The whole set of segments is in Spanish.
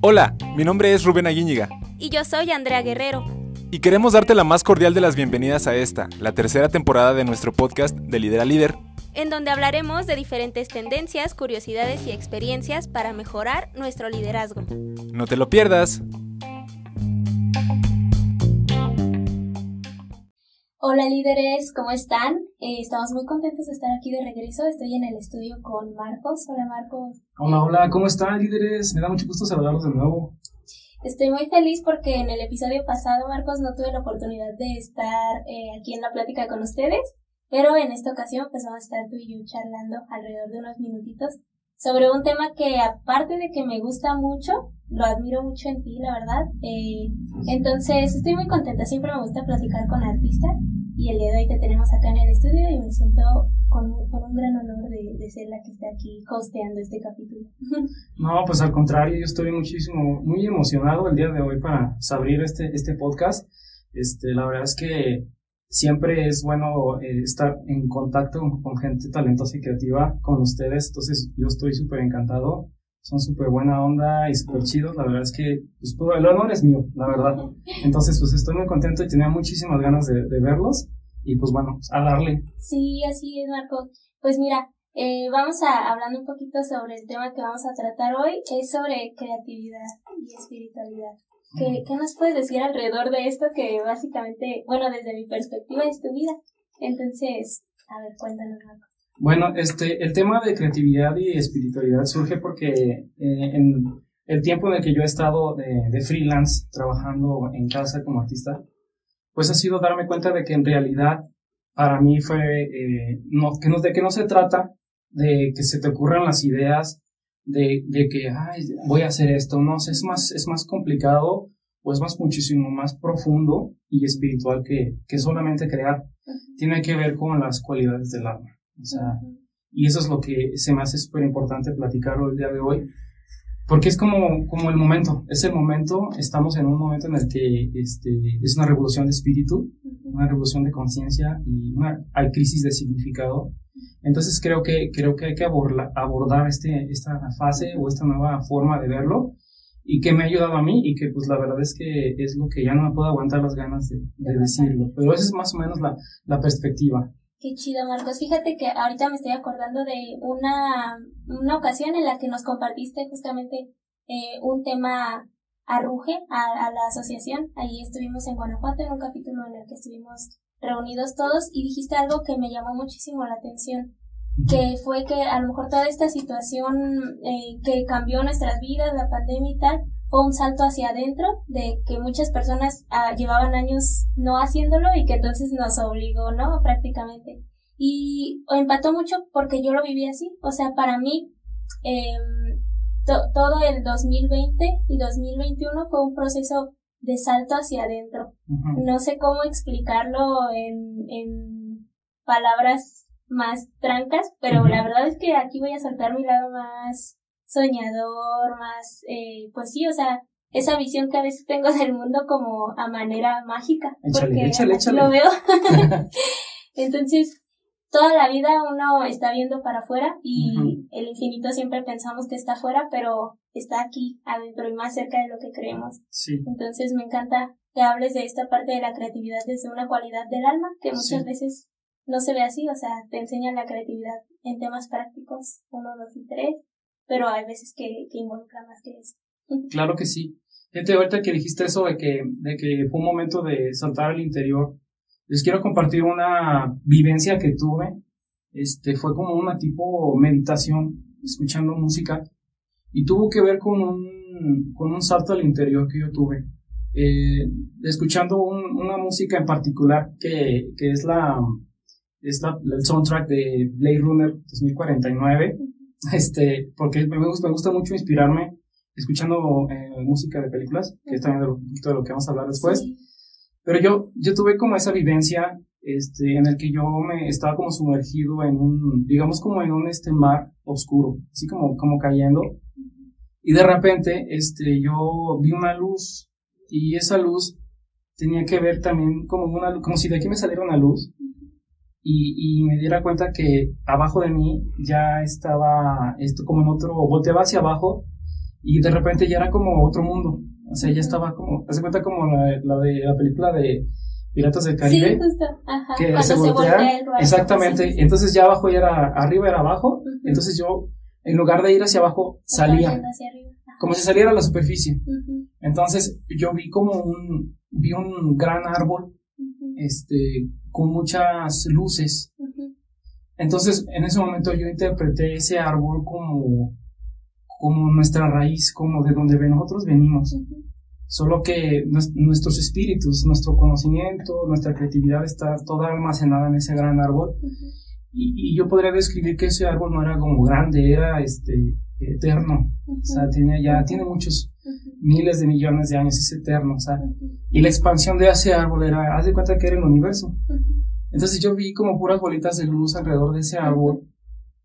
Hola, mi nombre es Rubén Aguíñiga. Y yo soy Andrea Guerrero. Y queremos darte la más cordial de las bienvenidas a esta, la tercera temporada de nuestro podcast de Lidera Líder. En donde hablaremos de diferentes tendencias, curiosidades y experiencias para mejorar nuestro liderazgo. No te lo pierdas. Hola líderes, ¿cómo están? Eh, estamos muy contentos de estar aquí de regreso. Estoy en el estudio con Marcos. Hola Marcos. Hola, hola, ¿cómo están líderes? Me da mucho gusto saludarlos de nuevo. Estoy muy feliz porque en el episodio pasado, Marcos, no tuve la oportunidad de estar eh, aquí en la plática con ustedes, pero en esta ocasión pues vamos a estar tú y yo charlando alrededor de unos minutitos sobre un tema que aparte de que me gusta mucho, lo admiro mucho en ti, la verdad. Eh, entonces estoy muy contenta, siempre me gusta platicar con artistas y el día de hoy te tenemos acá en el estudio y me siento con, con un gran honor de, de, ser la que está aquí hosteando este capítulo. No, pues al contrario, yo estoy muchísimo, muy emocionado el día de hoy para abrir este, este podcast. Este, la verdad es que siempre es bueno eh, estar en contacto con, con, gente talentosa y creativa con ustedes, entonces yo estoy súper encantado son súper buena onda y súper chidos. La verdad es que pues, todo el honor es mío, la verdad. Entonces, pues estoy muy contento y tenía muchísimas ganas de, de verlos. Y pues bueno, a darle. Sí, así es, Marco. Pues mira, eh, vamos a hablando un poquito sobre el tema que vamos a tratar hoy, es sobre creatividad y espiritualidad. ¿Qué, ¿Qué nos puedes decir alrededor de esto que básicamente, bueno, desde mi perspectiva es tu vida? Entonces, a ver, cuéntanos, Marco. Bueno, este, el tema de creatividad y espiritualidad surge porque eh, en el tiempo en el que yo he estado de, de, freelance trabajando en casa como artista, pues ha sido darme cuenta de que en realidad para mí fue, eh, no, que no, de que no se trata de que se te ocurran las ideas de, de que, ay, voy a hacer esto, no, es más, es más complicado o es más muchísimo más profundo y espiritual que, que solamente crear. Tiene que ver con las cualidades del alma. O sea, y eso es lo que se me hace súper importante platicarlo el día de hoy, porque es como, como el momento, es el momento, estamos en un momento en el que este, es una revolución de espíritu, una revolución de conciencia y una, hay crisis de significado. Entonces creo que, creo que hay que abordar, abordar este, esta fase o esta nueva forma de verlo y que me ha ayudado a mí y que pues la verdad es que es lo que ya no me puedo aguantar las ganas de, de decirlo. Pero esa es más o menos la, la perspectiva. Qué chido, Marcos. Fíjate que ahorita me estoy acordando de una, una ocasión en la que nos compartiste justamente eh, un tema arruje a, a, la asociación. Ahí estuvimos en Guanajuato en un capítulo en el que estuvimos reunidos todos y dijiste algo que me llamó muchísimo la atención, que fue que a lo mejor toda esta situación eh, que cambió nuestras vidas, la pandemia y tal, fue un salto hacia adentro de que muchas personas ah, llevaban años no haciéndolo y que entonces nos obligó, ¿no? Prácticamente. Y empató mucho porque yo lo viví así. O sea, para mí, eh, to todo el 2020 y 2021 fue un proceso de salto hacia adentro. Uh -huh. No sé cómo explicarlo en, en palabras más trancas, pero uh -huh. la verdad es que aquí voy a saltar mi lado más soñador, más, eh, pues sí, o sea, esa visión que a veces tengo del mundo como a manera mágica, échale, porque échale, échale. lo veo. Entonces, toda la vida uno está viendo para afuera y uh -huh. el infinito siempre pensamos que está afuera, pero está aquí adentro y más cerca de lo que creemos. Sí. Entonces, me encanta que hables de esta parte de la creatividad desde una cualidad del alma que muchas sí. veces no se ve así, o sea, te enseñan la creatividad en temas prácticos, uno, dos y tres, pero hay veces que, que involucra más que eso. Claro que sí. Fíjate, ahorita que dijiste eso de que, de que fue un momento de saltar al interior, les quiero compartir una vivencia que tuve. Este, fue como una tipo meditación, escuchando música, y tuvo que ver con un, con un salto al interior que yo tuve. Eh, escuchando un, una música en particular que, que es la, es la, el soundtrack de Blade Runner 2049, este, porque me gusta, me gusta mucho inspirarme escuchando eh, música de películas, que es también de lo, de lo que vamos a hablar después. Sí. Pero yo, yo tuve como esa vivencia, este, en el que yo me estaba como sumergido en un, digamos como en un este mar oscuro, así como, como cayendo. Y de repente, este, yo vi una luz, y esa luz tenía que ver también como una, como si de aquí me saliera una luz, y, y, me diera cuenta que abajo de mí ya estaba esto como en otro, volteaba hacia abajo y de repente ya era como otro mundo. O sea, ya estaba como, hace cuenta como la, la de la película de Piratas del Caribe. Sí, justo. Ajá. Que Cuando se voltea Exactamente. sí, sí. Entonces ya abajo ya era, arriba era abajo. Entonces yo, en lugar de ir hacia abajo, salía. hacia arriba. Como si saliera a la superficie. Entonces yo vi como un, vi un gran árbol, este, con muchas luces. Entonces, en ese momento yo interpreté ese árbol como, como nuestra raíz, como de donde nosotros venimos. Solo que nues- nuestros espíritus, nuestro conocimiento, nuestra creatividad está toda almacenada en ese gran árbol. Y, y yo podría describir que ese árbol no era como grande, era este eterno. O sea, tenía ya, tiene muchos. Miles de millones de años, es eterno. Ujú. y la expansión de ese árbol era, haz de cuenta que era el universo. Entonces yo vi como puras bolitas de luz alrededor de ese árbol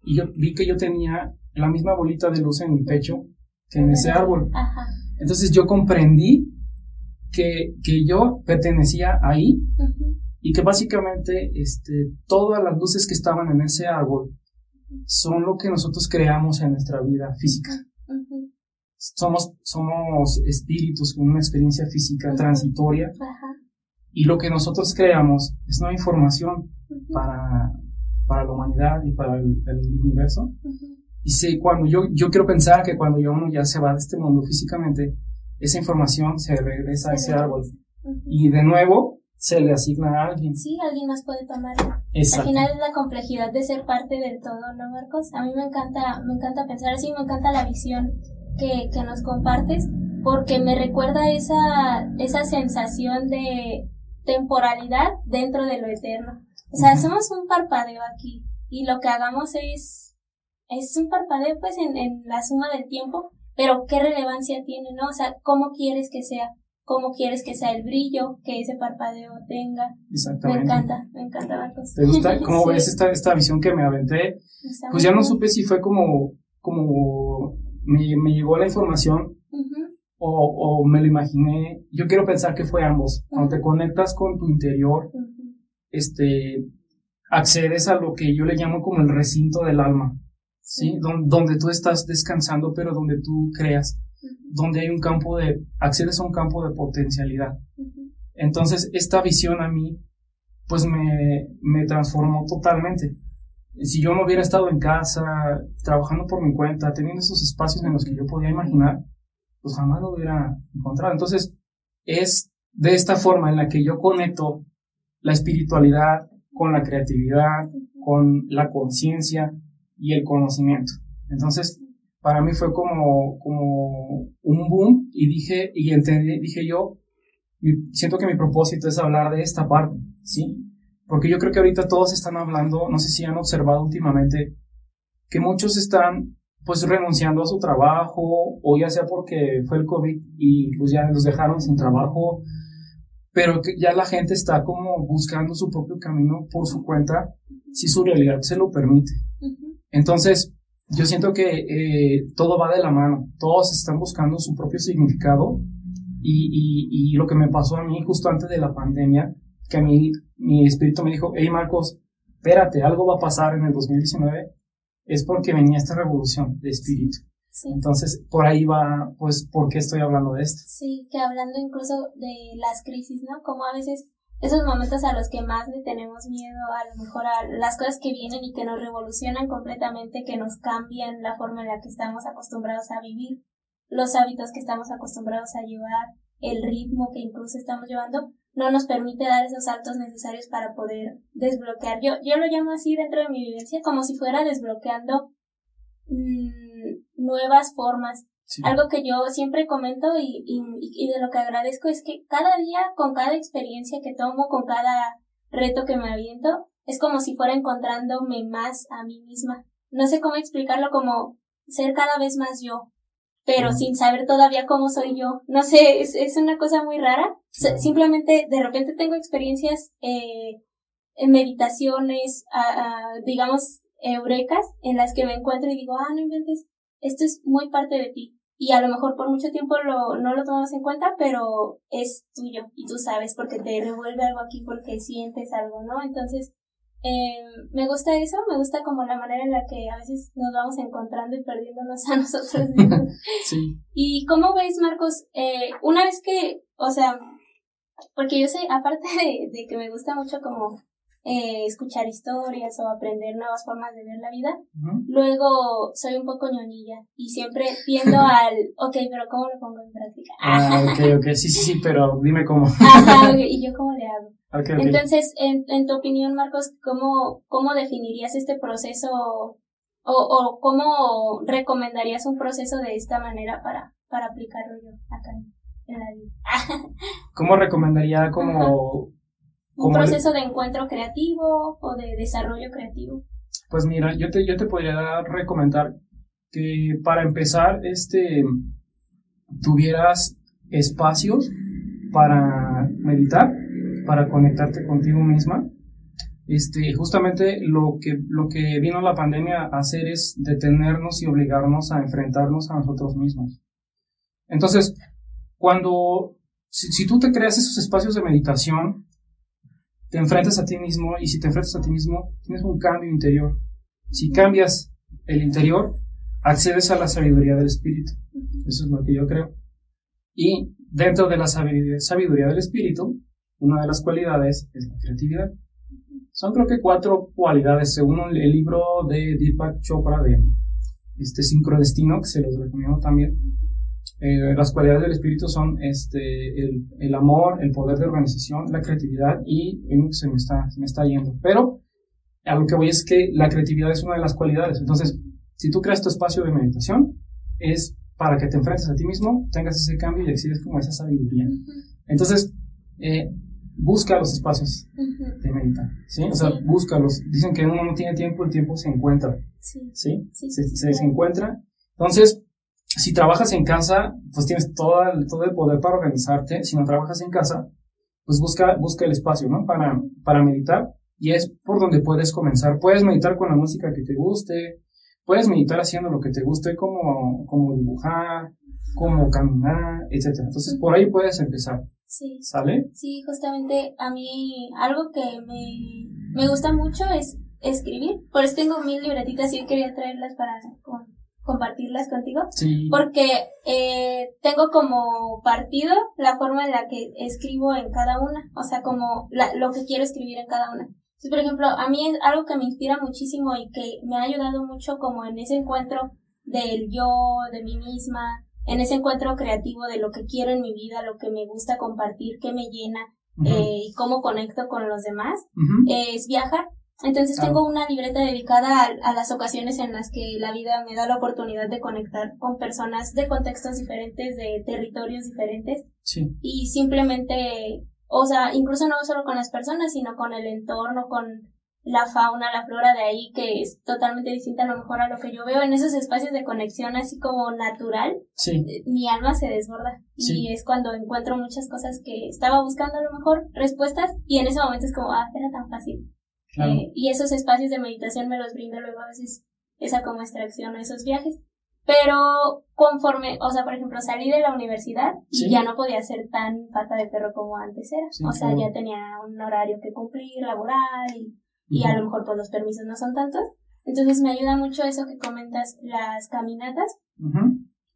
y yo vi que yo tenía la misma bolita de luz en mi pecho que en ese árbol. Entonces yo comprendí que, que yo pertenecía ahí y que básicamente este, todas las luces que estaban en ese árbol son lo que nosotros creamos en nuestra vida física. Somos, somos espíritus con una experiencia física transitoria. Y lo que nosotros creamos es nueva información para, para la humanidad y para el, el universo. Y sé, cuando yo, yo quiero pensar que cuando ya uno ya se va de este mundo físicamente, esa información se regresa a Se ese árbol. Y de nuevo se le asigna a alguien. Sí, alguien más puede tomarlo. Al final es la complejidad de ser parte del todo, ¿no, Marcos? A mí me encanta, me encanta pensar así, me encanta la visión que, que nos compartes, porque me recuerda esa, esa sensación de temporalidad dentro de lo eterno. O sea, somos un parpadeo aquí, y lo que hagamos es, es un parpadeo pues en, en la suma del tiempo, pero qué relevancia tiene, ¿no? O sea, ¿cómo quieres que sea? ¿Cómo quieres que sea el brillo que ese parpadeo tenga? Me Exactamente. encanta, me encanta Marcos. ¿Te gusta? ¿Cómo Sí, ves esta, esta visión que me aventé? está Pues ya no bien. supe si fue como, como me, me llegó la información o, o me lo imaginé. Yo quiero pensar que fue ambos. Cuando te conectas con tu interior, este, accedes a lo que yo le llamo como el recinto del alma, ¿sí? Don- donde tú estás descansando, pero donde tú creas, donde hay un campo de, accedes a un campo de potencialidad. Entonces, esta visión a mí, pues me, me transformó totalmente. Si yo no hubiera estado en casa, trabajando por mi cuenta, teniendo esos espacios en los que yo podía imaginar, pues jamás lo hubiera encontrado. Entonces, es de esta forma en la que yo conecto la espiritualidad con la creatividad, con la conciencia y el conocimiento. Entonces, para mí fue como, como un boom y dije, y entendí, dije yo, siento que mi propósito es hablar de esta parte, ¿sí? Porque yo creo que ahorita todos están hablando, no sé si han observado últimamente, que muchos están pues renunciando a su trabajo, o ya sea porque fue el COVID y pues ya los dejaron sin trabajo, pero que ya la gente está como buscando su propio camino por su cuenta, si su realidad se lo permite. Entonces, yo siento que eh, todo va de la mano, todos están buscando su propio significado y, y, y lo que me pasó a mí justo antes de la pandemia, que a mí mi espíritu me dijo, hey Marcos, espérate, algo va a pasar en el 2019, es porque venía esta revolución de espíritu. Sí, Entonces, por ahí va, pues, ¿por qué estoy hablando de esto? sí, que hablando incluso de las crisis, ¿no? Como a veces esos momentos a los que más le tenemos miedo, a lo mejor a las cosas que vienen y que nos revolucionan completamente, que nos cambian la forma en la que estamos acostumbrados a vivir, los hábitos que estamos acostumbrados a llevar, el ritmo que incluso estamos llevando, no nos permite dar esos saltos necesarios para poder desbloquear. Yo, yo lo llamo así dentro de mi vivencia, como si fuera desbloqueando mm, nuevas formas. Sí. Algo que yo siempre comento y, y, y de lo que agradezco es que cada día, con cada experiencia que tomo, con cada reto que me aviento, es como si fuera encontrándome más a mí misma. No sé cómo explicarlo como ser cada vez más yo, pero sin saber todavía cómo soy yo. No sé, es, es una cosa muy rara. S-. Simplemente de repente tengo experiencias, eh, en meditaciones, a- a, digamos, eurecas, en las que me encuentro y digo, ah, no inventes, esto es muy parte de ti. Y a lo mejor por mucho tiempo lo, no lo tomamos en cuenta, pero es tuyo y tú sabes porque te revuelve algo aquí, porque sientes algo, ¿no? Entonces, eh, me gusta eso, me gusta como la manera en la que a veces nos vamos encontrando y perdiéndonos a nosotros mismos. sí. ¿Y cómo ves, Marcos? Eh, una vez que, o sea, porque yo sé, aparte de, de que me gusta mucho como eh, escuchar historias o aprender nuevas formas de ver la vida. Luego soy un poco ñoñilla y siempre tiendo al, ok, pero ¿cómo lo pongo en práctica? Ah, ok, ok, sí, sí, sí, pero dime cómo. Ajá, y yo cómo le hago. Okay, okay. Entonces, en, en tu opinión, Marcos, ¿cómo, cómo definirías este proceso o, o cómo recomendarías un proceso de esta manera para, para aplicarlo yo acá en la vida? ¿Cómo recomendaría como un proceso de encuentro creativo o de desarrollo creativo? Pues mira, yo te, yo te podría recomendar que para empezar, este, tuvieras espacios para meditar, para conectarte contigo misma. Este, justamente lo que, lo que vino la pandemia a hacer es detenernos y obligarnos a enfrentarnos a nosotros mismos. Entonces, cuando, si, si tú te creas esos espacios de meditación, te enfrentas a ti mismo y si te enfrentas a ti mismo, tienes un cambio interior. Si cambias el interior, accedes a la sabiduría del espíritu. Eso es lo que yo creo. Y dentro de la sabiduría del espíritu, una de las cualidades es la creatividad. Son creo que cuatro cualidades, según el libro de Deepak Chopra de este sincrodestino, que se los recomiendo también. Eh, las cualidades del espíritu son este, el, el, amor, el poder de organización, la creatividad y se me, está, se me está yendo. Pero a lo que voy es que la creatividad es una de las cualidades. Entonces, si tú creas tu espacio de meditación, es para que te enfrentes a ti mismo, tengas ese cambio y exhibes como esa sabiduría. Entonces, eh, busca los espacios de meditar, ¿sí? O sea, búscalos. Dicen que uno no tiene tiempo, el tiempo se encuentra, ¿sí? ¿Sí? Se, se, se encuentra. Entonces, si trabajas en casa, pues tienes todo el, todo el poder para organizarte. Si no trabajas en casa, pues busca, busca el espacio, ¿no? Para, para meditar. Y es por donde puedes comenzar. Puedes meditar con la música que te guste. Puedes meditar haciendo lo que te guste, como, como dibujar, como caminar, etc. Entonces, por ahí puedes empezar. Sí. ¿Sale? Sí, justamente a mí algo que me, me gusta mucho es escribir. Por eso tengo mil libretitas y quería traerlas para compartirlas contigo. Sí. Porque eh, tengo como partido la forma en la que escribo en cada una, o sea, como la, lo que quiero escribir en cada una. Entonces, por ejemplo, a mí es algo que me inspira muchísimo y que me ha ayudado mucho como en ese encuentro del yo, de mí misma, en ese encuentro creativo de lo que quiero en mi vida, lo que me gusta compartir, qué me llena eh, y cómo conecto con los demás, es viajar. Entonces tengo una libreta dedicada a, las ocasiones en las que la vida me da la oportunidad de conectar con personas de contextos diferentes, de territorios diferentes. Sí. Y simplemente, o sea, incluso no solo con las personas, sino con el entorno, con la fauna, la flora de ahí, que es totalmente distinta a lo mejor a lo que yo veo en esos espacios de conexión así como natural. Sí. Eh, mi alma se desborda. Y es cuando encuentro muchas cosas que estaba buscando a lo mejor respuestas y en ese momento es como, ah, era tan fácil. Eh, y esos espacios de meditación me los brinda luego a veces esa como extracción o esos viajes. Pero conforme, o sea, por ejemplo, salí de la universidad y ya no podía ser tan pata de perro como antes era. o sea, ya tenía un horario que cumplir, laboral, y, y a lo mejor pues los permisos no son tantos. Entonces me ayuda mucho eso que comentas, las caminatas.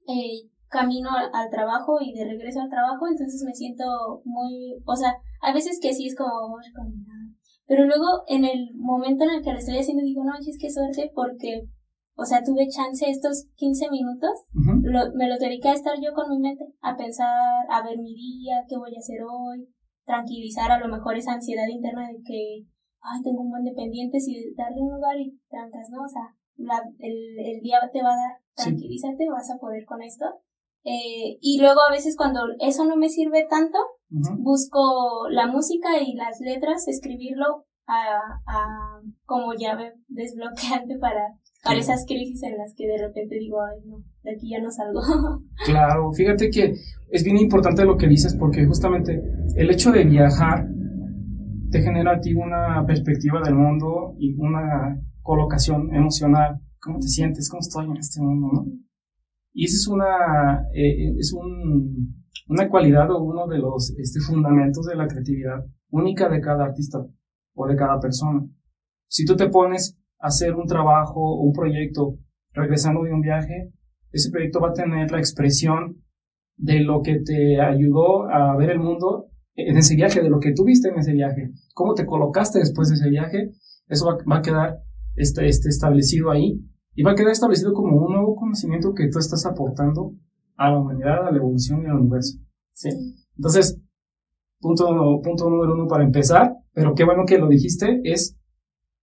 eh, camino al trabajo y de regreso al trabajo, entonces me siento muy, o sea, a veces que sí es como, vamos a caminar pero luego, en el momento en el que lo estoy haciendo, digo, no, es que suerte porque, o sea, tuve chance estos 15 minutos, me los dediqué a estar yo con mi mente, a pensar, a ver mi día, qué voy a hacer hoy, tranquilizar a lo mejor esa ansiedad interna de que, ay, tengo un buen de pendientes y darle un lugar y trancas, ¿no? O sea, la, el, el día te va a dar, tranquilízate, vas a poder con esto. Eh, y luego a veces cuando eso no me sirve tanto, busco la música y las letras, escribirlo a, a, como llave desbloqueante para, para esas crisis en las que de repente digo, ay no, de aquí ya no salgo. claro, fíjate que es bien importante lo que dices porque justamente el hecho de viajar te genera a ti una perspectiva del mundo y una colocación emocional. ¿Cómo te sientes? ¿Cómo estoy en este mundo? ¿no? Y esa es una, eh, es un, una cualidad o uno de los este, fundamentos de la creatividad única de cada artista o de cada persona. Si tú te pones a hacer un trabajo o un proyecto regresando de un viaje, ese proyecto va a tener la expresión de lo que te ayudó a ver el mundo en ese viaje, de lo que tuviste en ese viaje, cómo te colocaste después de ese viaje, eso va, a quedar este, este, establecido ahí y va a quedar establecido como un nuevo conocimiento que tú estás aportando a la humanidad, a la evolución y al universo. ¿sí? Entonces, punto, punto número uno para empezar, pero qué bueno que lo dijiste, es,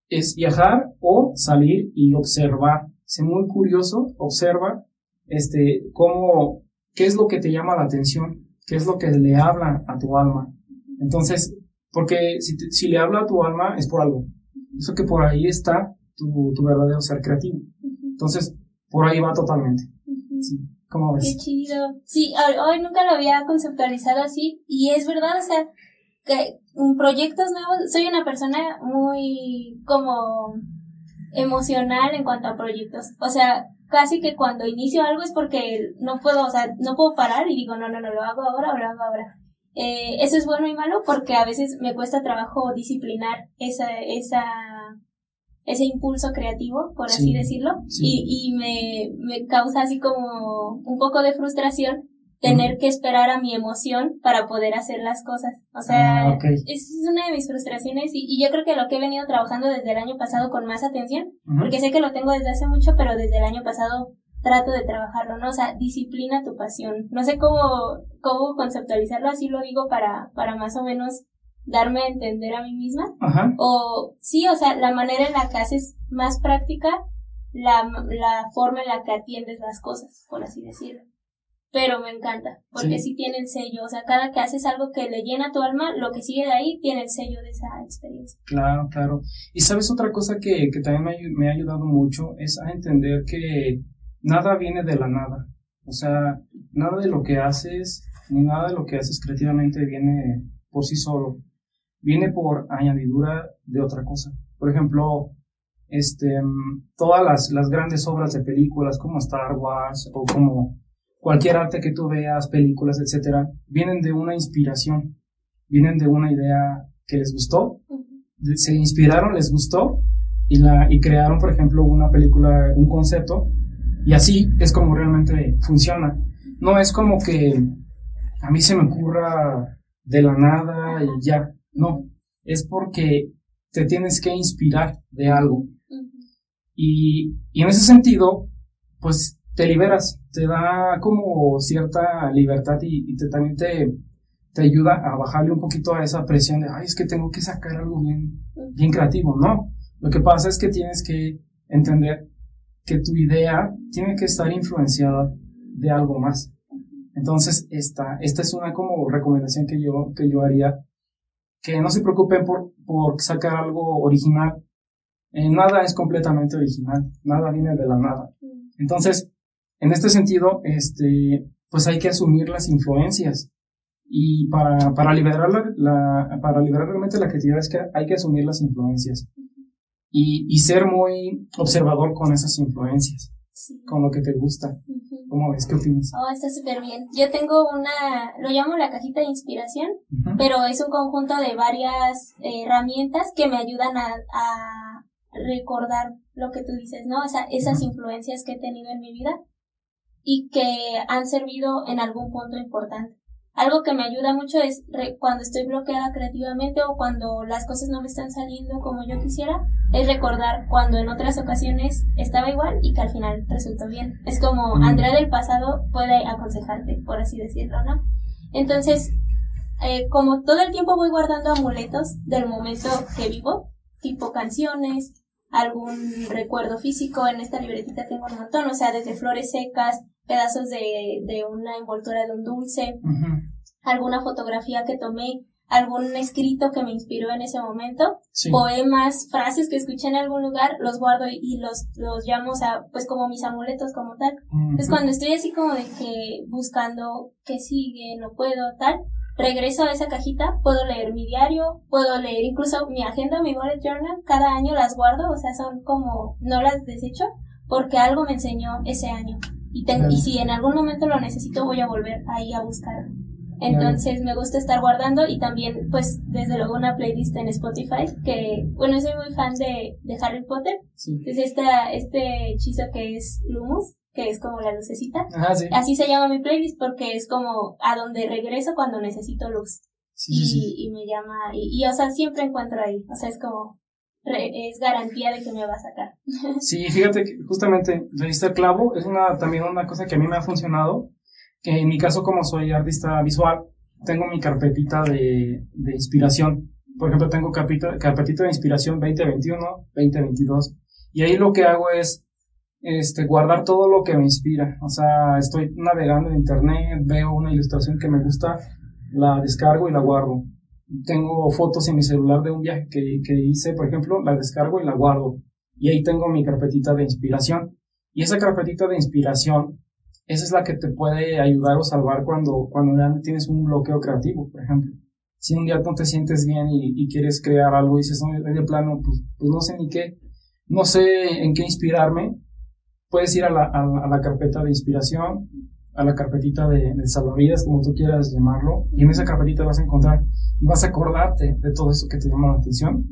es viajar o salir y observar. Sé muy curioso, observa este, cómo, qué es lo que te llama la atención, qué es lo que le habla a tu alma. Entonces, porque si, si le habla a tu alma es por algo. Eso que por ahí está tu, tu verdadero ser creativo. Entonces, por ahí va totalmente. Sí. Qué chido. Sí, hoy nunca lo había conceptualizado así y es verdad, o sea, que proyectos nuevos, soy una persona muy como emocional en cuanto a proyectos. O sea, casi que cuando inicio algo es porque no puedo, o sea, no puedo parar y digo, no, no, no, lo hago ahora lo hago ahora. Eh, eso es bueno y malo porque a veces me cuesta trabajo disciplinar esa, esa, ese impulso creativo, por así decirlo, y, y me, me causa así como un poco de frustración tener que esperar a mi emoción para poder hacer las cosas. O sea, ah, es una de mis frustraciones y, y, yo creo que lo que he venido trabajando desde el año pasado con más atención, porque sé que lo tengo desde hace mucho, pero desde el año pasado trato de trabajarlo, ¿no? O sea, disciplina tu pasión. No sé cómo, cómo conceptualizarlo, así lo digo para, para más o menos darme a entender a mí misma. O sí, o sea, la manera en la que haces más práctica la, la forma en la que atiendes las cosas, por así decirlo pero me encanta, porque sí. tiene el sello, o sea, cada que haces algo que le llena tu alma, lo que sigue de ahí tiene el sello de esa experiencia. Claro, claro. Y sabes otra cosa que, que también me, me, ha ayudado mucho es a entender que nada viene de la nada, o sea, nada de lo que haces, ni nada de lo que haces creativamente viene por sí solo, viene por añadidura de otra cosa. Por ejemplo, este, todas las, las grandes obras de películas como Star Wars o como cualquier arte que tú veas, películas, etcétera, vienen de una inspiración, vienen de una idea que les gustó, se inspiraron, les gustó y, la, y crearon, por ejemplo, una película, un concepto, y así es como realmente funciona. No es como que a mí se me ocurra de la nada y ya, no, es porque te tienes que inspirar de algo. Y, y en ese sentido, pues te liberas, te da como cierta libertad y, te, también te, te ayuda a bajarle un poquito a esa presión de, ay, es que tengo que sacar algo bien, bien creativo. No, lo que pasa es que tienes que entender que tu idea tiene que estar influenciada de algo más. Entonces, esta, esta es una como recomendación que yo, que yo haría, que no se preocupen por, por sacar algo original. Eh, nada es completamente original, nada viene de la nada. Entonces, en este sentido, este, pues hay que asumir las influencias. Y para, para liberar la, para liberar realmente la creatividad es que hay que asumir las influencias. Y, y ser muy observador con esas influencias. Con lo que te gusta. ¿Cómo ves? ¿Qué opinas? Oh, está súper bien. Yo tengo una, lo llamo la cajita de inspiración, pero es un conjunto de varias eh, herramientas que me ayudan a, a recordar lo que tú dices, ¿no? O sea, esas influencias que he tenido en mi vida y que han servido en algún punto importante. Algo que me ayuda mucho es cuando estoy bloqueada creativamente o cuando las cosas no me están saliendo como yo quisiera, es recordar cuando en otras ocasiones estaba igual y que al final resultó bien. Es como. Andrea del pasado puede aconsejarte, por así decirlo, ¿no? Entonces, eh, como todo el tiempo voy guardando amuletos del momento que vivo, tipo canciones, algún recuerdo físico, en esta libretita tengo un montón, o sea, desde flores secas, pedazos de, de una envoltura de un dulce, alguna fotografía que tomé, algún escrito que me inspiró en ese momento, poemas, frases que escuché en algún lugar, los guardo y, los, los llamo, o sea, pues como mis amuletos como tal. Entonces cuando estoy así como de que buscando qué sigue, no puedo, tal, regreso a esa cajita, puedo leer mi diario, puedo leer incluso mi agenda, mi bullet journal, cada año las guardo, o sea, son como, no las desecho, porque algo me enseñó ese año. Y, y si en algún momento lo necesito, voy a volver ahí a buscar Entonces me gusta estar guardando y también pues desde luego una playlist en Spotify que bueno soy muy fan de, de Harry Potter. Entonces esta, este hechizo que es Lumus, que es como la lucecita. Así se llama mi playlist porque es como a donde regreso cuando necesito luz. y, y, me llama y, y o sea siempre encuentro ahí. O sea es como es garantía de que me va a sacar. Sí, fíjate que justamente le diste el clavo, es una, también una cosa que a mí me ha funcionado, que en mi caso como soy artista visual, tengo mi carpetita de, de inspiración. Por ejemplo, tengo carpeta, carpetita de inspiración 2021, 2022, y ahí lo que hago es este, guardar todo lo que me inspira. O sea, estoy navegando en internet, veo una ilustración que me gusta, la descargo y la guardo tengo fotos en mi celular de un viaje que, que hice, por ejemplo, la descargo y la guardo. Y ahí tengo mi carpetita de inspiración. Y esa carpetita de inspiración, esa es la que te puede ayudar o salvar cuando, cuando tienes un bloqueo creativo, por ejemplo. Si un día no te sientes bien y, quieres crear algo y dices, no, de plano, pues, pues, no sé ni qué, no sé en qué inspirarme, puedes ir a la, a la carpeta de inspiración, a la carpetita de, de, salvavidas, como tú quieras llamarlo, y en esa carpetita vas a encontrar y vas a acordarte de todo eso que te llama la atención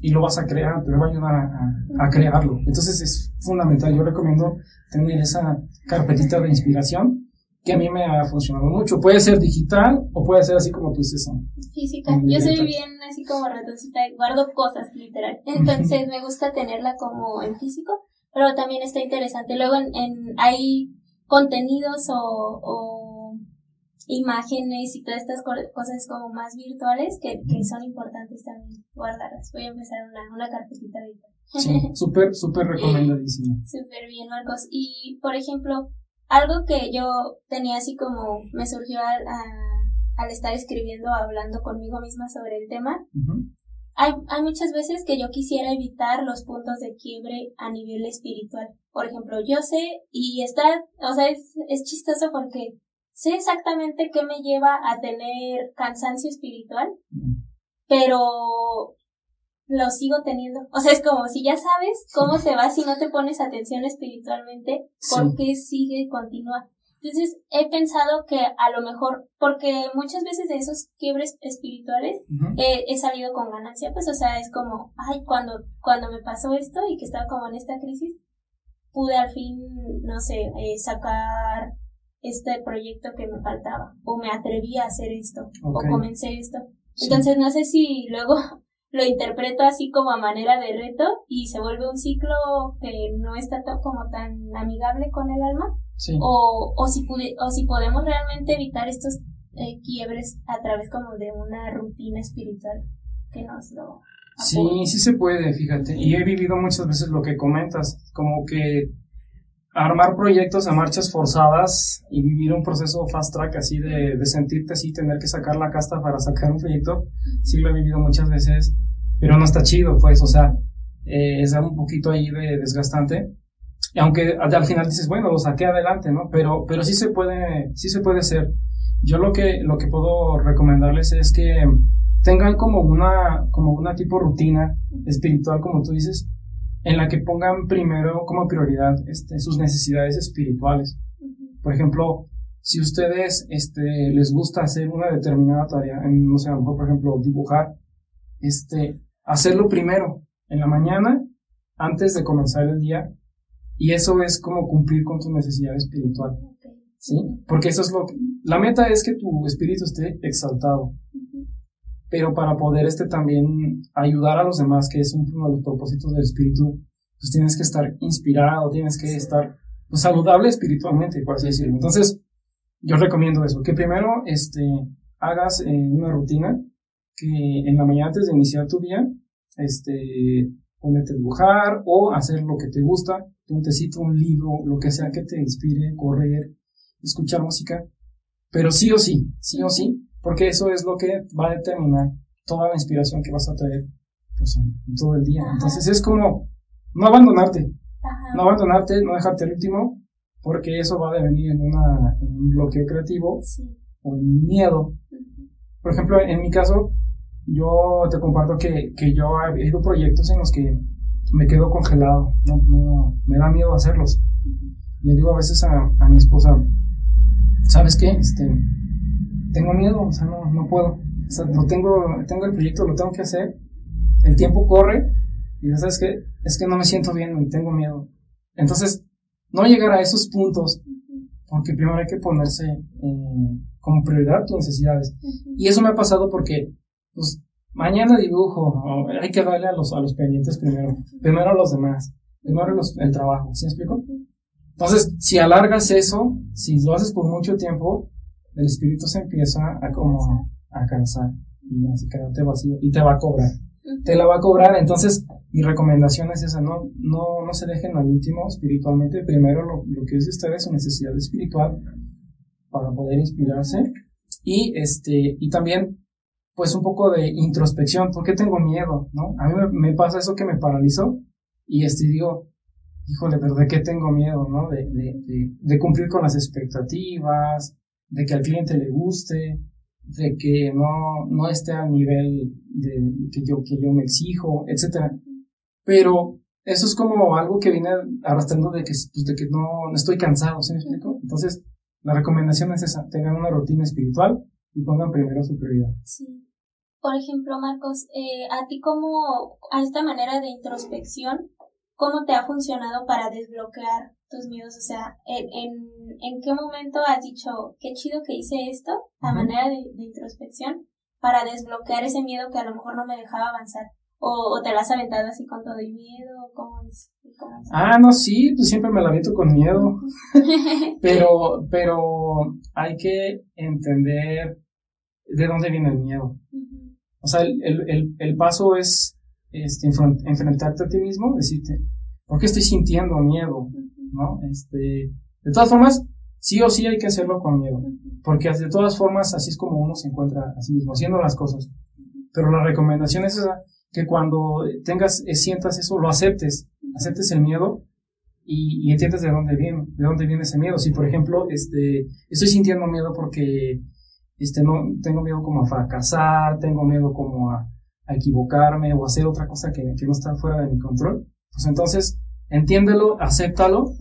y lo vas a crear, te va a ayudar a, a, crearlo. Entonces es fundamental, yo recomiendo tener esa carpetita de inspiración que a mí me ha funcionado mucho. Puede ser digital o puede ser así como tú dices. Física. yo soy bien así como ratoncita, guardo cosas literal. Entonces me gusta tenerla como en físico, pero también está interesante. Luego en, en hay contenidos o, imágenes y todas estas cosas como más virtuales que, son importantes también guardarlas. Voy a empezar una, una carpetita ahorita. Sí, súper, súper recomendadísimo. Súper bien, Marcos. Y, por ejemplo, algo que yo tenía así como me surgió al, al estar escribiendo, hablando conmigo misma sobre el tema, hay, hay muchas veces que yo quisiera evitar los puntos de quiebre a nivel espiritual. Por ejemplo, yo sé, y está, o sea, es, es chistoso porque sé exactamente qué me lleva a tener cansancio espiritual, pero lo sigo teniendo. O sea, es como si ya sabes cómo te va si no te pones atención espiritualmente, ¿por qué sigue y continúa? Entonces he pensado que a lo mejor, porque muchas veces de esos quiebres espirituales he salido con ganancia, pues o sea, es como, ay, cuando, cuando me pasó esto y que estaba como en esta crisis, pude al fin, no sé, eh, sacar este proyecto que me faltaba, o me atreví a hacer esto, o comencé esto. Entonces no sé si luego lo interpreto así como a manera de reto y se vuelve un ciclo que no está como tan amigable con el alma o, o, si o si podemos realmente evitar estos eh, quiebres a través como de una rutina espiritual que nos lo... Sí, sí se puede, fíjate. Y he vivido muchas veces lo que comentas, como que armar proyectos a marchas forzadas y vivir un proceso fast track así de, de sentirte así, tener que sacar la casta para sacar un proyecto, sí lo he vivido muchas veces, pero no está chido, pues, o sea, eh, es un poquito ahí de desgastante aunque al final dices, bueno, lo saqué adelante, ¿no? Pero, pero sí se puede, sí se puede hacer. Yo lo que, lo que puedo recomendarles es que tengan como una, como una tipo rutina espiritual, como tú dices, en la que pongan primero como prioridad este, sus necesidades espirituales. Por ejemplo, si ustedes este, les gusta hacer una determinada tarea, no sé, a lo mejor, por ejemplo, dibujar, este, hacerlo primero, en la mañana, antes de comenzar el día, y eso es como cumplir con tu necesidad espiritual. ¿Sí? Porque eso es lo que... La meta es que tu espíritu esté exaltado. Pero para poder este también ayudar a los demás, que es uno de los propósitos del espíritu, pues tienes que estar inspirado, tienes que estar pues, saludable espiritualmente, por así decirlo. Entonces, yo recomiendo eso, que primero este, hagas eh, una rutina, que en la mañana antes de iniciar tu día, este, ponerte a dibujar o hacer lo que te gusta, un tecito, un libro, lo que sea que te inspire, correr, escuchar música, pero sí o sí, sí o sí, porque eso es lo que va a determinar toda la inspiración que vas a traer pues, en, todo el día. Entonces es como no abandonarte, no abandonarte, no dejarte el último, porque eso va a devenir en, una, en un bloqueo creativo o en miedo. Por ejemplo, en mi caso, yo te comparto que, que yo he ido proyectos en los que me quedo congelado, no, no, me da miedo hacerlos. Le digo a veces a, a mi esposa, ¿sabes qué? Este, tengo miedo, o sea, no, no puedo. O sea, lo tengo, tengo el proyecto, lo tengo que hacer, el tiempo corre, y sabes que es que no me siento bien y tengo miedo. Entonces, no llegar a esos puntos, porque primero hay que ponerse eh, como prioridad tus necesidades. Y eso me ha pasado porque, pues, mañana dibujo, hay que darle a los, a los pendientes primero, primero a los demás, primero el trabajo, ¿sí me explico? Entonces, si alargas eso, si lo haces por mucho tiempo, el espíritu se empieza a como a cansar y así quedarte vacío y te va a cobrar. Te la va a cobrar, entonces mi recomendación es esa, no, no, no se dejen al último espiritualmente, primero lo, lo que es de ustedes su necesidad espiritual para poder inspirarse. Y este y también pues un poco de introspección, ¿por qué tengo miedo? ¿no? A mí me, pasa eso que me paralizó y este digo, híjole, ¿de qué tengo miedo? ¿no? De, de, de, cumplir con las expectativas, de que al cliente le guste, de que no, no esté al nivel de que yo, que yo me exijo, etcétera. Pero eso es como algo que viene arrastrando de que, pues, de que no, estoy cansado, ¿sí me explico? Entonces, la recomendación es esa, tengan una rutina espiritual y pongan primero su prioridad. Sí. Por ejemplo, Marcos, eh, a ti como, a esta manera de introspección, ¿cómo te ha funcionado para desbloquear tus miedos? O sea, ¿en, en, qué momento has dicho, qué chido que hice esto, a manera de, de, introspección, para desbloquear ese miedo que a lo mejor no me dejaba avanzar? ¿O, te la has aventado así con todo el miedo? ¿Cómo es? Ah, no, sí, pues siempre me la aviento con miedo. pero, pero hay que entender de dónde viene el miedo. O sea, el, el, el paso es este, enfrentarte a ti mismo, decirte, ¿por qué estoy sintiendo miedo? ¿No? Este, de todas formas, sí o sí hay que hacerlo con miedo, porque de todas formas así es como uno se encuentra a sí mismo, haciendo las cosas. Pero la recomendación es esa, que cuando tengas, eh, sientas eso, lo aceptes, aceptes el miedo y, y entiendas de dónde viene, de dónde viene ese miedo. Si, por ejemplo, este, estoy sintiendo miedo porque, este, no, tengo miedo como a fracasar, tengo miedo como a, a equivocarme o hacer otra cosa que, que no está fuera de mi control, pues entonces entiéndelo, acéptalo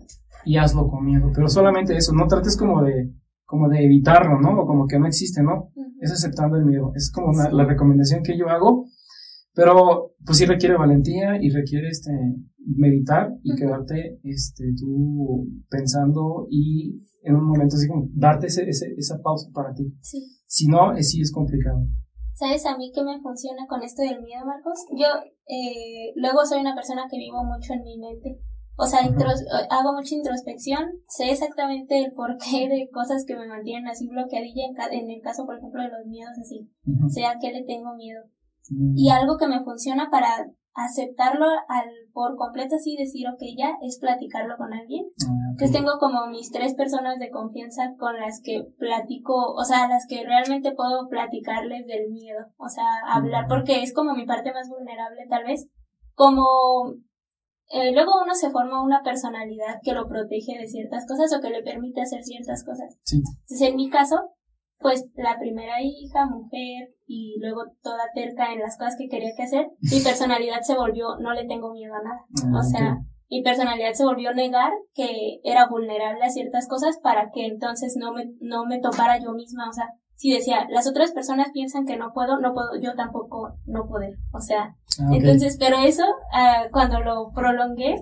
y hazlo con miedo. Pero solamente eso, no trates como de, como de evitarlo, ¿no? O como que no existe, ¿no? Es aceptando el miedo. Es como la recomendación que yo hago. Pero, pues sí requiere valentía y requiere, este, meditar y quedarte, este, tú pensando y en un momento así como darte ese, esa pausa para ti. Sí. Si no, sí es complicado. ¿Sabes a mí qué me funciona con esto del miedo, Marcos? Yo eh, luego soy una persona que vivo mucho en mi mente. O sea, hago mucha introspección, sé exactamente el porqué de cosas que me mantienen así bloqueadilla en, en el caso, por ejemplo, de los miedos así. Sé a qué le tengo miedo. Y algo que me funciona para aceptarlo al por completo así decir ok ya es platicarlo con alguien. Ah, entonces tengo como mis tres personas de confianza con las que platico o sea las que realmente puedo platicarles del miedo o sea hablar porque es como mi parte más vulnerable tal vez como eh, luego uno se forma una personalidad que lo protege de ciertas cosas o que le permite hacer ciertas cosas. Sí. entonces en mi caso pues la primera hija, mujer y luego toda terca en las cosas que quería que hacer, mi personalidad se volvió no le tengo miedo a nada. Ah, o sea, mi personalidad se volvió negar que era vulnerable a ciertas cosas para que entonces no me, no me topara yo misma. O sea, si decía, las otras personas piensan que no puedo, no puedo, yo tampoco no poder. O sea, ah, entonces, pero eso, uh, cuando lo prolongué,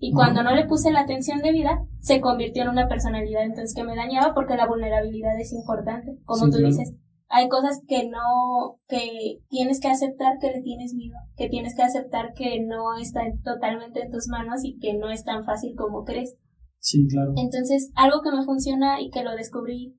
y cuando no le puse la atención debida, se convirtió en una personalidad entonces que me dañaba porque la vulnerabilidad es importante. Como tú dices, hay cosas que no, que tienes que aceptar que le tienes miedo, que tienes que aceptar que no está totalmente en tus manos y que no es tan fácil como crees. Sí, claro. Entonces, algo que me funciona y que lo descubrí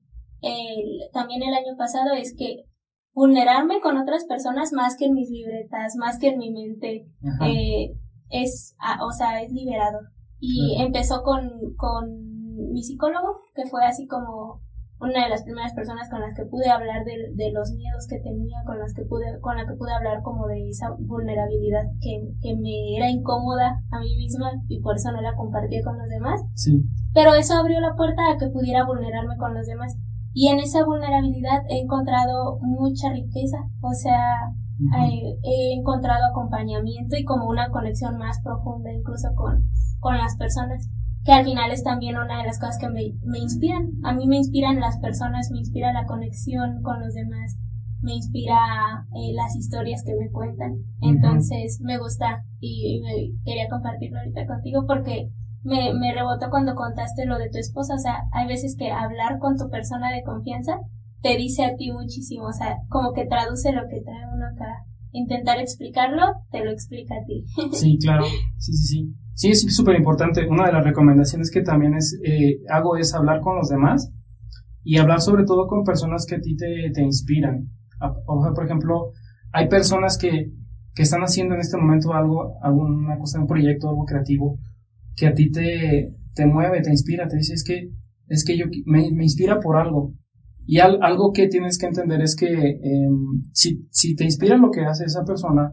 también el año pasado es que vulnerarme con otras personas más que en mis libretas, más que en mi mente, eh, es, ah, o sea, es liberador. Y empezó con, con mi psicólogo, que fue así como una de las primeras personas con las que pude hablar de, de, los miedos que tenía, con las que pude, con la que pude hablar como de esa vulnerabilidad que, que me era incómoda a mí misma y por eso no la compartía con los demás. Sí. Pero eso abrió la puerta a que pudiera vulnerarme con los demás. Y en esa vulnerabilidad he encontrado mucha riqueza. O sea, eh, he encontrado acompañamiento y como una conexión más profunda incluso con, con las personas. Que al final es también una de las cosas que me, me inspiran. A mí me inspiran las personas, me inspira la conexión con los demás, me inspira eh, las historias que me cuentan. Entonces me gusta y, me quería compartirlo ahorita contigo porque me, me rebotó cuando contaste lo de tu esposa. O sea, hay veces que hablar con tu persona de confianza te dice a ti muchísimo. O sea, como que traduce lo que trae uno acá. Intentar explicarlo, te lo explica a ti. Sí, claro. Sí, sí, sí. Sí, es súper importante. Una de las recomendaciones que también es, eh, hago es hablar con los demás y hablar sobre todo con personas que a ti te, te inspiran. Por ejemplo, hay personas que, que están haciendo en este momento algo, alguna cosa, un proyecto, algo creativo, que a ti te, te mueve, te inspira, te dice, es que, es que yo, me, me inspira por algo. Y algo que tienes que entender es que em, si, si te inspira lo que hace esa persona,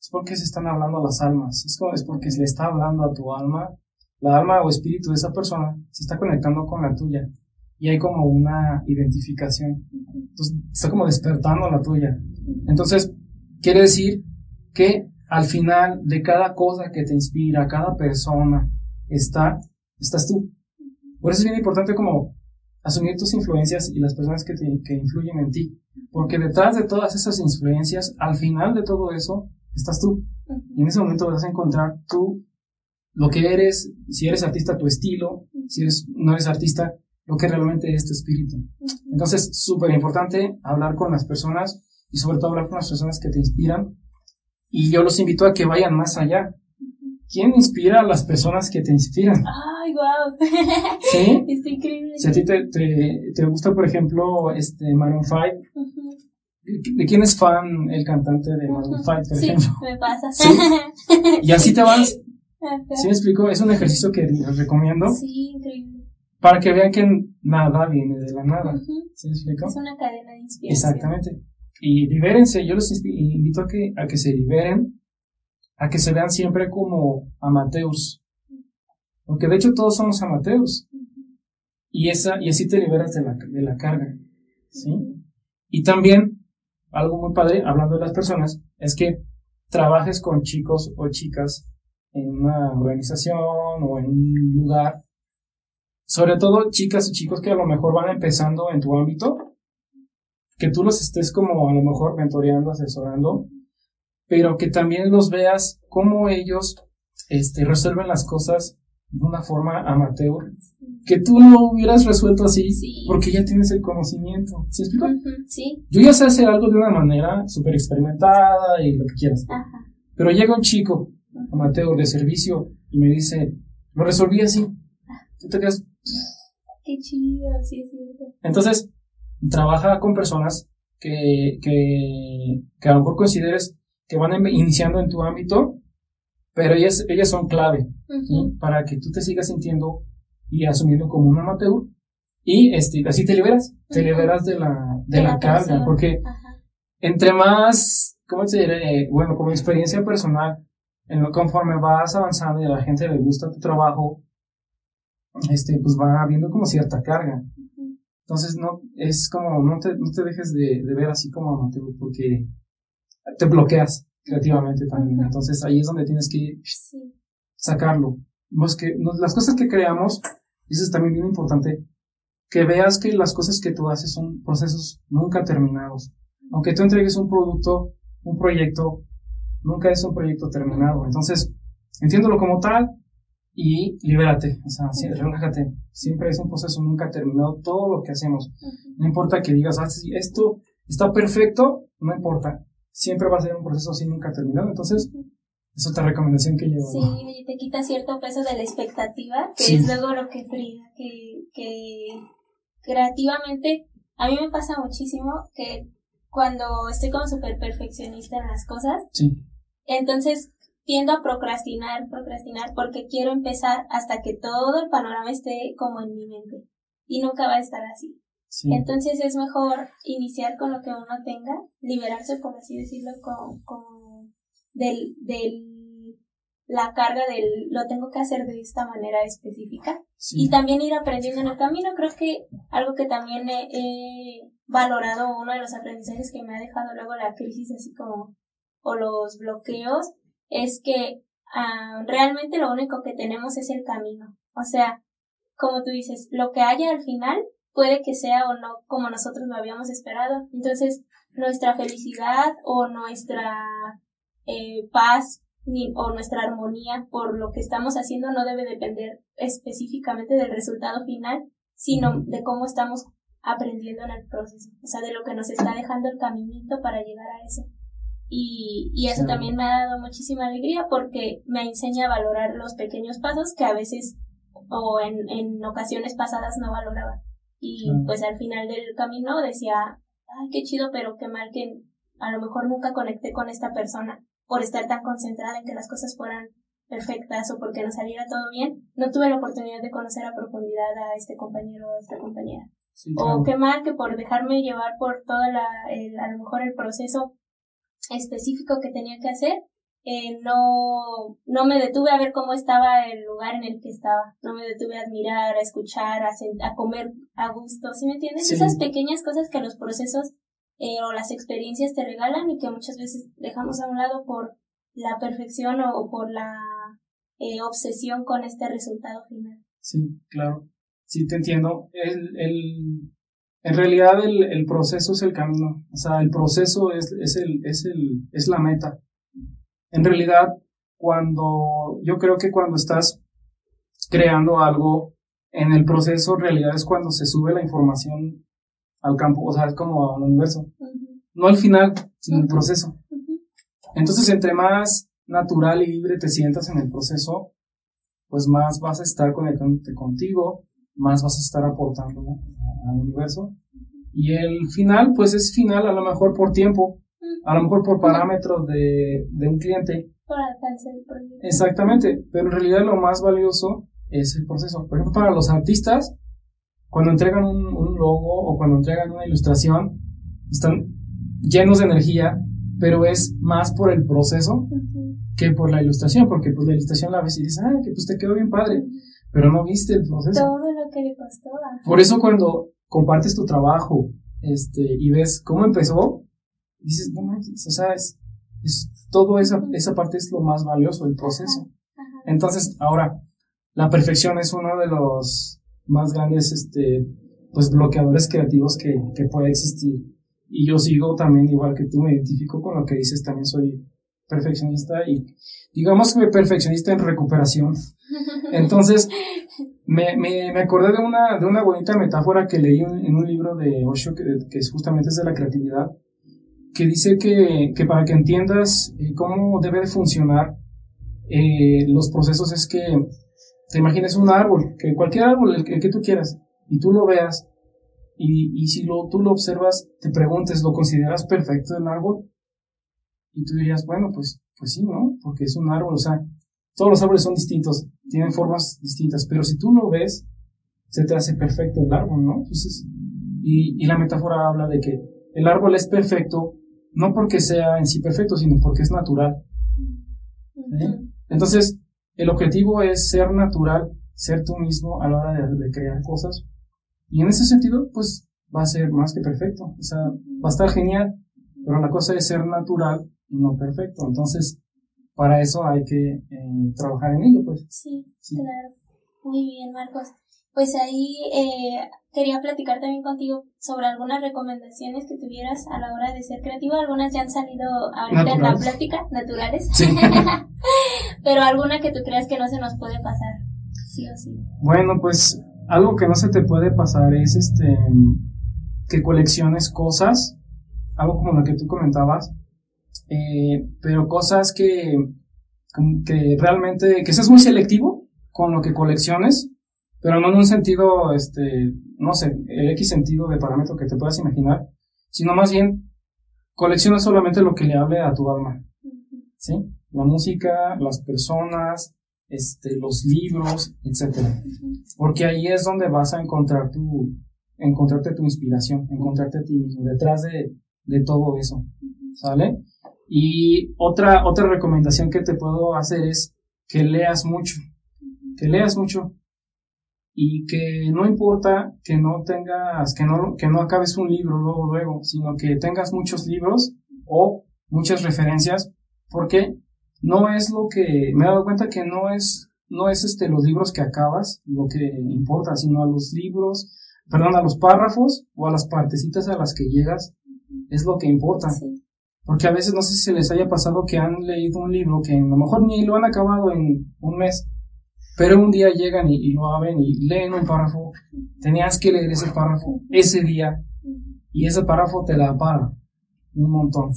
es porque se están hablando las almas, es, es porque se le está hablando a tu alma, la alma o espíritu de esa persona se está conectando con la tuya y hay como una identificación. Entonces, está como despertando la tuya. Entonces, quiere decir que al final de cada cosa que te inspira, cada persona, está, estás tú. Por eso es bien importante como asumir tus influencias y las personas que, te, que influyen en ti. Porque detrás de todas esas influencias, al final de todo eso, estás tú. Y en ese momento vas a encontrar tú lo que eres, si eres artista, tu estilo, si eres, no eres artista, lo que realmente es tu espíritu. Entonces, súper importante hablar con las personas y sobre todo hablar con las personas que te inspiran. Y yo los invito a que vayan más allá. ¿Quién inspira a las personas que te inspiran? ¡Ay, wow! ¿Sí? Está increíble. Si a ti te, te, gusta, por ejemplo, este Maroon 5, ¿de quién es fan el cantante de Maroon 5, por sí, ejemplo? me pasa. ¿Sí? Y así te vas. ¿Sí me explico? Es un ejercicio que les recomiendo. Sí, increíble para que vean que nada viene de la nada. ¿Sí Es una cadena de inspiración. Exactamente. Y libérense, yo los invito a que, a que se liberen, a que se vean siempre como amateurs. Porque de hecho todos somos amateurs. Y, esa, y así te liberas de la, de la carga. ¿Sí? Y también, algo muy padre, hablando de las personas, es que trabajes con chicos o chicas en una organización o en un lugar sobre todo chicas o chicos que a lo mejor van empezando en tu ámbito, que tú los estés como a lo mejor mentoreando, asesorando, pero que también los veas cómo ellos este, resuelven las cosas de una forma amateur, que tú no hubieras resuelto así porque ya tienes el conocimiento. ¿Sí explico? Sí. Yo ya sé hacer algo de una manera súper experimentada y lo que quieras. Pero llega un chico amateur de servicio y me dice, lo resolví así. Tú te quedas, Qué chido, sí es cierto. Entonces, trabaja con personas que, que, que a lo mejor consideres que van em, iniciando en tu ámbito, pero ellas, ellas son clave para que tú te sigas sintiendo y asumiendo como un amateur y este, así te liberas, te liberas de la, de, la, carga, porque entre más, ¿cómo te diré? Bueno, como experiencia personal, en lo conforme vas avanzando y a la gente le gusta tu trabajo, este, pues va habiendo como cierta carga. Entonces, no, es como, no te, no te dejes de, de ver así como amateur porque te bloqueas creativamente también. Entonces, ahí es donde tienes que sacarlo. que, las cosas que creamos, eso es también bien importante, que veas que las cosas que tú haces son procesos nunca terminados. Aunque tú entregues un producto, un proyecto, nunca es un proyecto terminado. Entonces, entiéndolo como tal, y libérate, o sea, relájate. Siempre es un proceso nunca terminado todo lo que hacemos. No importa que digas, ah, esto está perfecto, no importa. Siempre va a ser un proceso así nunca terminado. Entonces, es otra recomendación que yo. Sí, te quita cierto peso de la expectativa, que es luego lo que frida, que, que creativamente, a mí me pasa muchísimo que cuando estoy como súper perfeccionista en las cosas, sí. entonces tiendo a procrastinar, procrastinar, porque quiero empezar hasta que todo el panorama esté como en mi mente. Y nunca va a estar así. Entonces es mejor iniciar con lo que uno tenga, liberarse, por así decirlo, con, con del, del, la carga del lo tengo que hacer de esta manera específica. Y también ir aprendiendo en el camino. Creo que algo que también he, he valorado, uno de los aprendizajes que me ha dejado luego la crisis, así como, o los bloqueos, es que ah, realmente lo único que tenemos es el camino. O sea, como tú dices, lo que haya al final puede que sea o no como nosotros lo habíamos esperado. Entonces, nuestra felicidad o nuestra eh, paz ni, o nuestra armonía por lo que estamos haciendo no debe depender específicamente del resultado final, sino de cómo estamos aprendiendo en el proceso, o sea, de lo que nos está dejando el caminito para llegar a eso. Y, y eso también me ha dado muchísima alegría porque me enseña a valorar los pequeños pasos que a veces o en, en ocasiones pasadas no valoraba. Y pues al final del camino decía, ay, qué chido, pero qué mal que a lo mejor nunca conecté con esta persona por estar tan concentrada en que las cosas fueran perfectas o porque nos saliera todo bien, no tuve la oportunidad de conocer a profundidad a este compañero o a esta compañera. O qué mal que por dejarme llevar por todo la, a lo mejor el proceso específico que tenía que hacer, eh, no, no me detuve a ver cómo estaba el lugar en el que estaba, no me detuve a admirar, a escuchar, a, a comer a gusto, ¿sí me entiendes? Esas pequeñas cosas que los procesos eh, o las experiencias te regalan y que muchas veces dejamos a un lado por la perfección o, por la eh, obsesión con este resultado final. Sí, claro, sí te entiendo. El, el, en realidad el, el proceso es el camino, o sea, el proceso es, es, el, es, el, es la meta en realidad, cuando yo creo que cuando estás creando algo en el proceso, en realidad es cuando se sube la información al campo, o sea, es como al universo. No al final, sino el proceso. Entonces, entre más natural y libre te sientas en el proceso, pues más vas a estar conectándote contigo, más vas a estar aportando al universo. Y el final, pues es final a lo mejor por tiempo, a lo mejor por parámetros de, de un cliente. Por alcance del proyecto. Exactamente, pero en realidad lo más valioso es el proceso. Por ejemplo, para los artistas, cuando entregan un, logo o cuando entregan una ilustración, están llenos de energía, pero es más por el proceso que por la ilustración, porque pues la ilustración la ves y dices, ah, que pues te quedó bien padre, pero no viste el proceso. Todo lo que le costó. Por eso cuando compartes tu trabajo este, y ves cómo empezó, dices, no manches, o sea, es, es todo esa, esa parte es lo más valioso, el proceso. Entonces, ahora, la perfección es uno de los más grandes, este, pues, bloqueadores creativos que, que puede existir. Y yo sigo también, igual que tú, me identifico con lo que dices, también soy perfeccionista y digamos que perfeccionista en recuperación. Entonces, me, me, me, acordé de una, de una bonita metáfora que leí en, un libro de Osho que, que justamente es de la creatividad, que dice que, que para que entiendas eh, cómo debe de funcionar eh, los procesos es que te imagines un árbol, que cualquier árbol, el que, tú quieras, y tú lo veas, y, y si lo, tú lo observas, te preguntes, ¿lo consideras perfecto el árbol? Y tú dirías, bueno, pues, pues sí, ¿no? Porque es un árbol, o sea, todos los árboles son distintos, tienen formas distintas, pero si tú lo ves, se te hace perfecto el árbol, ¿no? Entonces, y, y la metáfora habla de que el árbol es perfecto no porque sea en sí perfecto, sino porque es natural. Entonces, el objetivo es ser natural, ser tú mismo a la hora de, crear cosas. Y en ese sentido, pues va a ser más que perfecto. O sea, va a estar genial, pero la cosa es ser natural y no perfecto. Entonces, para eso hay que eh, trabajar en ello, pues. Sí, sí, claro. Muy bien, Marcos. Pues ahí eh, quería platicar también contigo sobre algunas recomendaciones que tuvieras a la hora de ser creativo. Algunas ya han salido ahorita en la plática, naturales. Pero alguna que tú creas que no se nos puede pasar, sí o sí. Bueno, pues algo que no se te puede pasar es este que colecciones cosas, algo como lo que tú comentabas, eh, pero cosas que, que realmente, que seas muy selectivo con lo que colecciones pero no en un sentido, este, no sé, el X sentido de parámetro que te puedas imaginar, sino más bien colecciona solamente lo que le hable a tu alma, ¿sí? La música, las personas, este, los libros, etcétera. Porque ahí es donde vas a encontrar tu, encontrarte tu inspiración, encontrarte a ti mismo, detrás de, de todo eso, ¿sale? Y otra, otra recomendación que te puedo hacer es que leas mucho, que leas mucho, y que no importa que no tengas, que no, que no acabes un libro luego, luego, sino que tengas muchos libros o muchas referencias, porque no es lo que, me he dado cuenta que no es no es este los libros que acabas lo que importa, sino a los libros, perdón, a los párrafos o a las partecitas a las que llegas es lo que importa. Porque a veces no sé si se les haya pasado que han leído un libro que a lo mejor ni lo han acabado en un mes, pero un día llegan y, lo abren y leen un párrafo. Tenías que leer ese párrafo ese día y ese párrafo te da para un montón.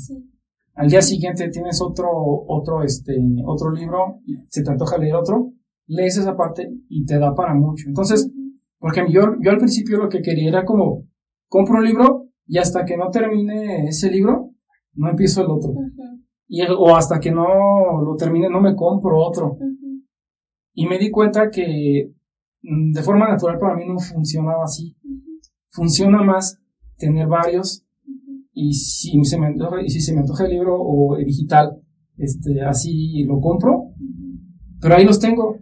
Al día siguiente tienes otro, otro, este, otro libro, y se te antoja leer otro, lees esa parte y te da para mucho. Entonces, porque yo, yo al principio lo que quería era como, compro un libro y hasta que no termine ese libro, no empiezo el otro. y o hasta que no lo termine, no me compro otro. Y me di cuenta que mm, de forma natural para mí no funcionaba así. Funciona más tener varios y si se me antoja, y si se me antoja el libro o el digital, este, así lo compro, pero ahí los tengo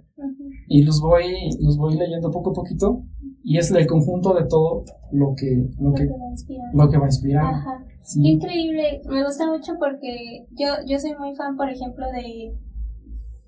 y los voy, los voy leyendo poco a poquito y es el conjunto de todo lo que, lo, que, lo que va a inspirar. Ajá. Increíble, me gusta mucho porque yo, yo soy muy fan, por ejemplo, de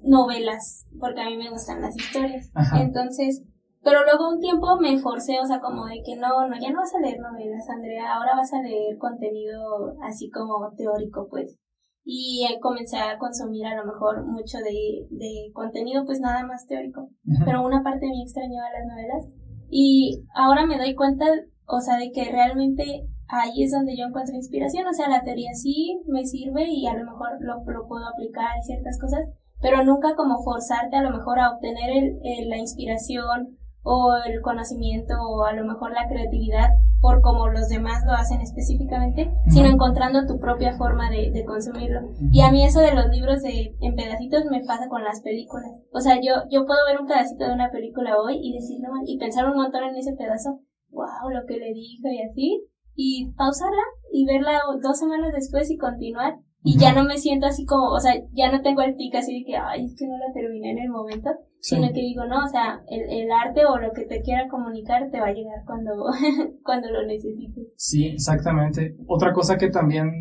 novelas, porque a mí me gustan las historias. Entonces, pero luego un tiempo me forcé, o sea, como de que no, no, ya no vas a leer novelas, Andrea, ahora vas a leer contenido así como teórico, pues. Y comencé a consumir a lo mejor mucho de, de contenido, pues nada más teórico. Pero una parte de mí extrañaba las novelas. Y ahora me doy cuenta, o sea, de que realmente ahí es donde yo encuentro inspiración. O sea, la teoría sí me sirve y a lo mejor lo, lo puedo aplicar en ciertas cosas, pero nunca como forzarte a lo mejor a obtener el, la inspiración o el conocimiento o a lo mejor la creatividad por como los demás lo hacen específicamente, sino encontrando tu propia forma de, de consumirlo. Y a mí eso de los libros de, en pedacitos me pasa con las películas. O sea, yo, yo puedo ver un pedacito de una película hoy y decir, no, y pensar un montón en ese pedazo, wow, lo que le dijo y así, y pausarla y verla dos semanas después y continuar y ya no me siento así como, o sea, ya no tengo el pico así de que, ay, es que no la terminé en el momento, sino que digo, no, o sea, el, el, arte o lo que te quiera comunicar te va a llegar cuando, cuando lo necesites. Sí, exactamente. Otra cosa que también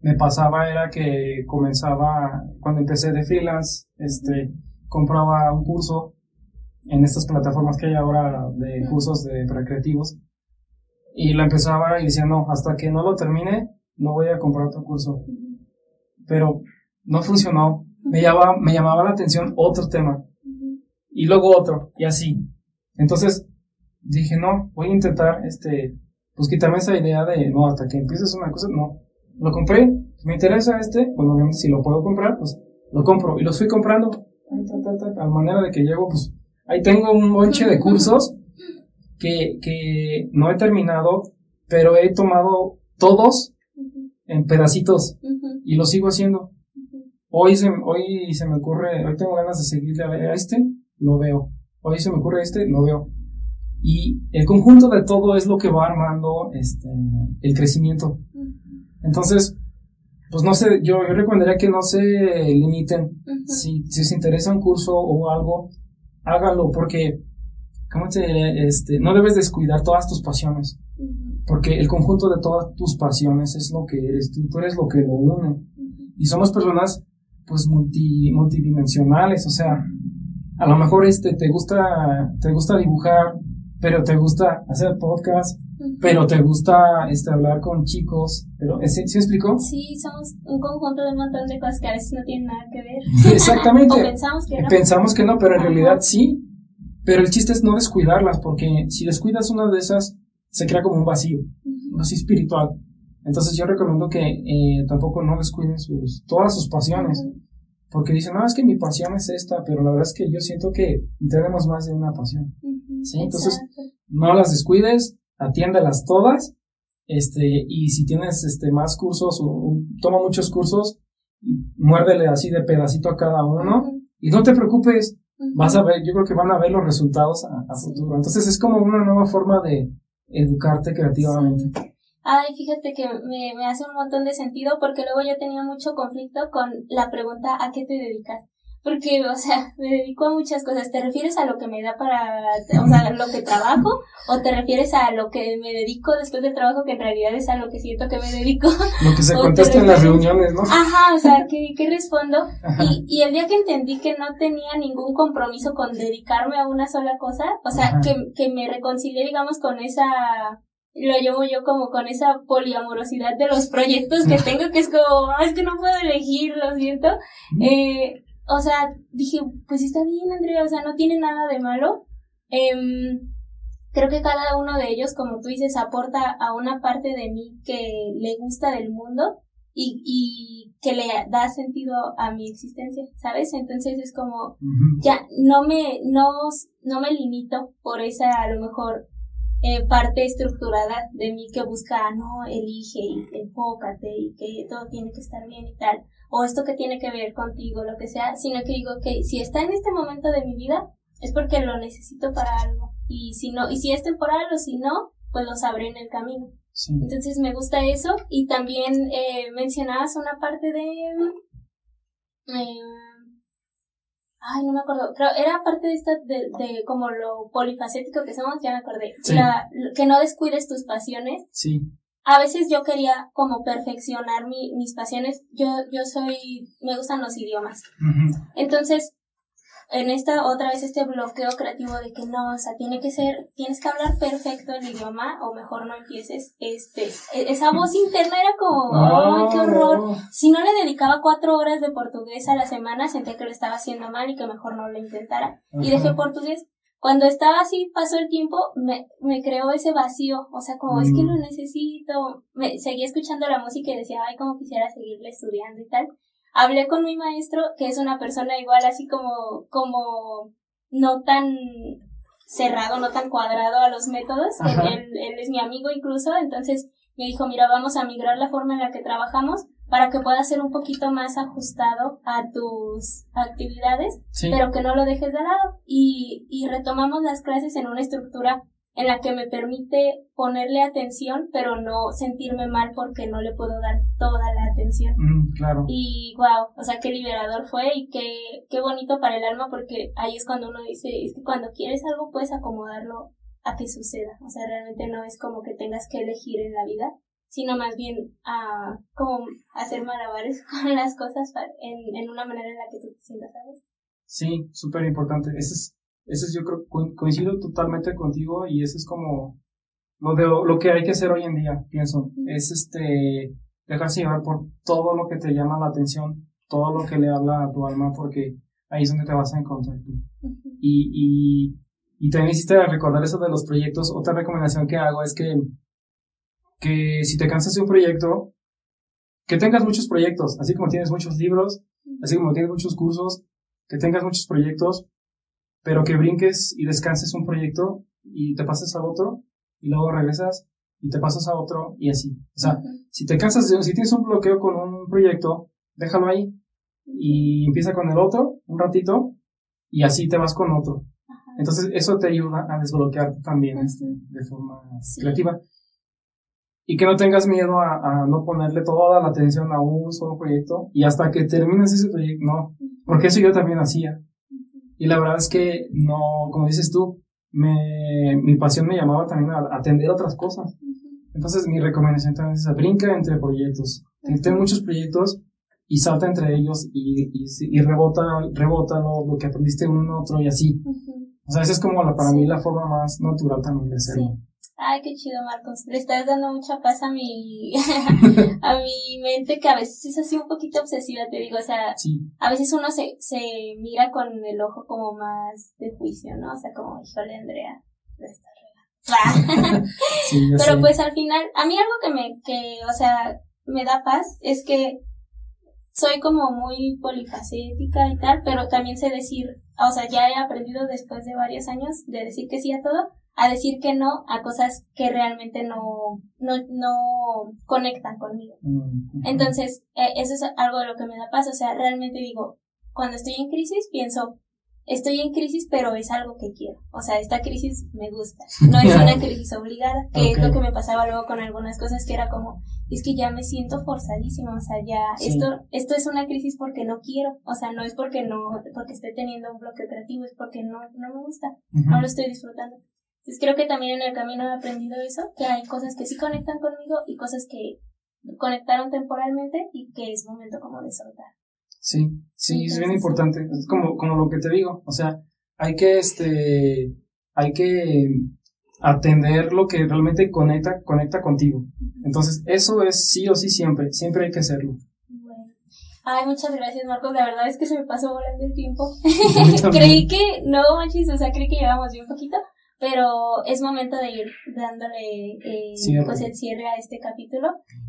me pasaba era que comenzaba, cuando empecé de freelance, este, compraba un curso en estas plataformas que hay ahora de cursos de para creativos y lo empezaba y decía, no, hasta que no lo termine, no voy a comprar otro curso pero no funcionó. Me llamaba, me llamaba la atención otro tema y luego otro y así. Entonces dije, no, voy a intentar, este, pues quitarme esa idea de, no, hasta que empieces una cosa, no. Lo compré, me interesa este, pues obviamente si lo puedo comprar, pues lo compro y los fui comprando, a manera de que llego, pues ahí tengo un bonche de cursos que, que no he terminado, pero he tomado todos en pedacitos y lo sigo haciendo. Hoy se, hoy se me ocurre, hoy tengo ganas de seguirle a este, lo veo. Hoy se me ocurre este, lo veo. Y el conjunto de todo es lo que va armando este, el crecimiento. Entonces, pues no sé, yo, yo recomendaría que no se limiten. si, si se interesa un curso o algo, hágalo porque, ¿cómo te Este, no debes descuidar todas tus pasiones. Porque el conjunto de todas tus pasiones es lo que eres tú, tú eres lo que lo une. Y somos personas, pues, multi, multidimensionales, o sea, a lo mejor este, te gusta, te gusta dibujar, pero te gusta hacer podcast, pero te gusta este, hablar con chicos, pero ¿sí, ¿sí explicó? Sí, somos un conjunto de un montón de cosas que a veces no tienen nada que ver. Exactamente. pensamos que no. Pensamos que no, pero en realidad sí. Pero el chiste es no descuidarlas, porque si descuidas una de esas, se crea como un vacío, un vacío espiritual. Entonces yo recomiendo que eh, tampoco no descuiden sus, todas sus pasiones, porque dicen, no, es que mi pasión es esta, pero la verdad es que yo siento que tenemos más de una pasión. ¿sí? Entonces, no las descuides, atiéndelas todas, este, y si tienes este, más cursos o toma muchos cursos, muérdele así de pedacito a cada uno, y no te preocupes, vas a ver, yo creo que van a ver los resultados a, a futuro. Entonces es como una nueva forma de, educarte creativamente. Ay, fíjate que me, me hace un montón de sentido porque luego yo tenía mucho conflicto con la pregunta ¿a qué te dedicas? Porque, o sea, me dedico a muchas cosas. ¿Te refieres a lo que me da para, o sea, lo que trabajo? ¿O te refieres a lo que me dedico después del trabajo, que en realidad es a lo que siento que me dedico? Lo que se contesta en las reuniones, ¿no? Ajá, o sea, ¿qué, qué respondo? Y, y el día que entendí que no tenía ningún compromiso con dedicarme a una sola cosa, o sea, que, que me reconcilié, digamos, con esa lo llevo yo como con esa poliamorosidad de los proyectos que tengo, que es como, es que no puedo elegir, lo siento. Eh, o sea, dije, pues está bien, Andrea, o sea, no tiene nada de malo. Eh, creo que cada uno de ellos, como tú dices, aporta a una parte de mí que le gusta del mundo y, y que le da sentido a mi existencia, ¿sabes? Entonces es como, ya, no me, no, no me limito por esa, a lo mejor, eh, parte estructurada de mí que busca, no, elige y enfócate y que todo tiene que estar bien y tal o esto que tiene que ver contigo, lo que sea, sino que digo que si está en este momento de mi vida es porque lo necesito para algo. Y si no y si es temporal o si no, pues lo sabré en el camino. Entonces me gusta eso. Y también eh, mencionabas una parte de eh, ay no me acuerdo. Creo era parte de esta de, de como lo polifacético que somos ya me acordé. Que no descuides tus pasiones sí a veces yo quería como perfeccionar mi, mis pasiones. Yo, yo soy, me gustan los idiomas. Entonces, en esta otra vez este bloqueo creativo de que no, o sea, tiene que ser, tienes que hablar perfecto el idioma o mejor no empieces. Este, e, esa voz interna era como, ¡ay, qué horror! Si no le dedicaba cuatro horas de portugués a la semana, sentía que lo estaba haciendo mal y que mejor no lo intentara. Y dejé portugués cuando estaba así, pasó el tiempo, me, me creó ese vacío, o sea, como es que lo mm. necesito, me seguía escuchando la música y decía, ay, como quisiera seguirle estudiando y tal. Hablé con mi maestro, que es una persona igual así como, como no tan cerrado, no tan cuadrado a los métodos, él, él es mi amigo incluso, entonces me dijo, mira, vamos a migrar la forma en la que trabajamos para que pueda ser un poquito más ajustado a tus actividades, pero que no lo dejes de lado. Y, y retomamos las clases en una estructura en la que me permite ponerle atención, pero no sentirme mal porque no le puedo dar toda la atención. claro. Y wow, o sea, qué liberador fue y qué, qué bonito para el alma porque ahí es cuando uno dice, es que cuando quieres algo puedes acomodarlo a que suceda. O sea, realmente no es como que tengas que elegir en la vida, sino más bien a como hacer malabares con las cosas en, en una manera en la que tú te sientas, ¿sabes? Sí, súper importante. Eso es, eso es, yo creo, coincido totalmente contigo y eso es como lo de lo que hay que hacer hoy en día, pienso. Es este, dejarse llevar por todo lo que te llama la atención, todo lo que le habla a tu alma, porque ahí es donde te vas a encontrar tú. Y, y, y también hiciste recordar eso de los proyectos. Otra recomendación que hago es que que si te cansas de un proyecto, que tengas muchos proyectos, así como tienes muchos libros, así como tienes muchos cursos, que tengas muchos proyectos, pero que brinques y descanses un proyecto y te pases a otro y luego regresas y te pasas a otro y así. O sea, si te cansas de, si tienes un bloqueo con un proyecto, déjalo ahí y empieza con el otro un ratito y así te vas con otro. Entonces eso te ayuda a desbloquear también este, de forma creativa y que no tengas miedo a, no ponerle toda la atención a un solo proyecto y hasta que termines ese proyecto, no, porque eso yo también hacía. Y la verdad es que no, como dices tú, me, mi pasión me llamaba también a atender otras cosas. Entonces mi recomendación también es brinca entre proyectos. Ten muchos proyectos y salta entre ellos y, y, rebota, rebota lo, que aprendiste uno en otro y así. O sea, esa es como la, para mí la forma más natural también de hacerlo. Ay, qué chido, Marcos. Le estás dando mucha paz a mi, a mi mente que a veces es así un poquito obsesiva, te digo. O sea, a veces uno se, se mira con el ojo como más de juicio, ¿no? O sea, como, híjole, Andrea, le estás Pero pues al final, a mí algo que me, que, o sea, me da paz es que soy como muy polifacética y tal, pero también sé decir, o sea, ya he aprendido después de varios años de decir que sí a todo, a decir que no a cosas que realmente no, no, no conectan conmigo. Mm, Entonces, eh, eso es algo de lo que me da paz. O sea, realmente digo, cuando estoy en crisis, pienso, estoy en crisis, pero es algo que quiero. O sea, esta crisis me gusta. No es una crisis obligada, que es lo que me pasaba luego con algunas cosas que era como, es que ya me siento forzadísima, o sea, ya esto esto es una crisis porque no quiero, o sea, no es porque no porque esté teniendo un bloque operativo, es porque no no me gusta, no lo estoy disfrutando. Entonces creo que también en el camino he aprendido eso, que hay cosas que sí conectan conmigo y cosas que conectaron temporalmente y que es momento como de soltar. Sí, sí, es bien importante. Es como, como lo que te digo. O sea, hay que, este, hay que atender lo que realmente conecta, conecta contigo. Entonces, eso es sí o sí siempre, siempre hay que hacerlo. Bueno. Ay, muchas gracias, Marcos. La verdad es que se me pasó volando el tiempo. creí que, no manches, o sea, creí que llevamos bien poquito, pero es momento de ir dándole eh, pues el cierre a este capítulo.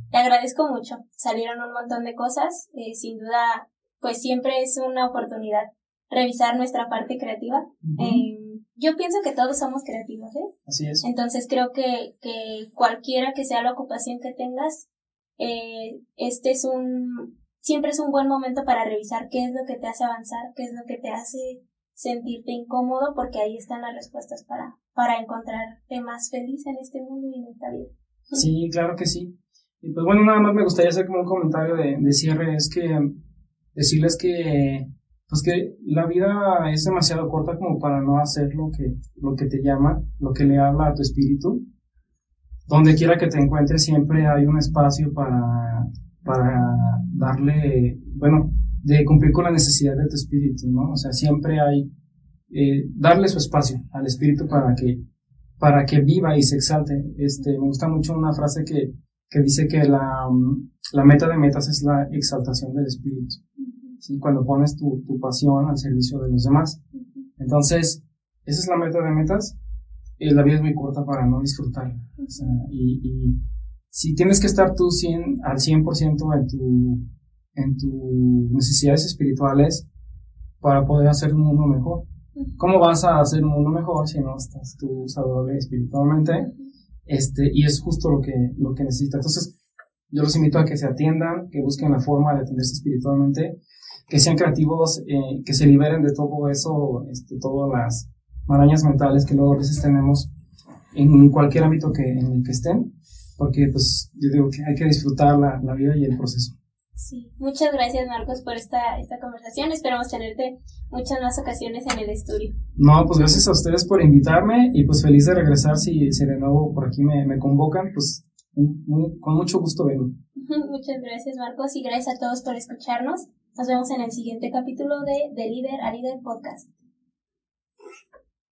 Te agradezco mucho. Salieron un montón de cosas. Eh, sin duda, pues siempre es una oportunidad revisar nuestra parte creativa. Em, yo pienso que todos somos creativos, ¿eh? Así es. Entonces creo que, que cualquiera que sea la ocupación que tengas, eh, este es un, siempre es un buen momento para revisar qué es lo que te hace avanzar, qué es lo que te hace sentirte incómodo, porque ahí están las respuestas para, para encontrarte más feliz en este mundo y en esta vida. Sí, claro que sí. Y pues bueno, nada más me gustaría hacer como un comentario de, de cierre, es que decirles que pues que la vida es demasiado corta como para no hacer lo que, lo que te llama, lo que le habla a tu espíritu. Donde quiera que te encuentres siempre hay un espacio para, para darle, bueno, de cumplir con la necesidad de tu espíritu, ¿no? O sea, siempre hay, eh, darle su espacio al espíritu para que, para que viva y se exalte. Este, me gusta mucho una frase que, que dice que la, la meta de metas es la exaltación del espíritu. ¿sí? Cuando pones tu, tu pasión al servicio de los demás. Entonces, esa es la meta de metas. y la vida es muy corta para no disfrutarla. O sea, y, y, si tienes que estar tú 100, al 100% en, tu, en tus necesidades espirituales para poder hacer un mundo mejor. ¿Cómo vas a hacer un mundo mejor si no estás tú saludable espiritualmente? Este, y es justo lo que, lo que necesitas. Entonces, yo los invito a que se atiendan, que busquen la forma de atenderse espiritualmente que sean creativos, eh, que se liberen de todo eso, este, todas las marañas mentales que luego a veces tenemos en cualquier ámbito que, en el que estén, porque pues yo digo que hay que disfrutar la, la vida y el proceso. Sí, muchas gracias Marcos por esta, esta conversación. Esperamos tenerte muchas más ocasiones en el estudio. No, pues gracias a ustedes por invitarme y pues feliz de regresar si, si de nuevo por aquí me, me convocan, pues con mucho gusto vengo. muchas gracias Marcos y gracias a todos por escucharnos. Nos vemos en el siguiente capítulo de De Líder a Líder Podcast.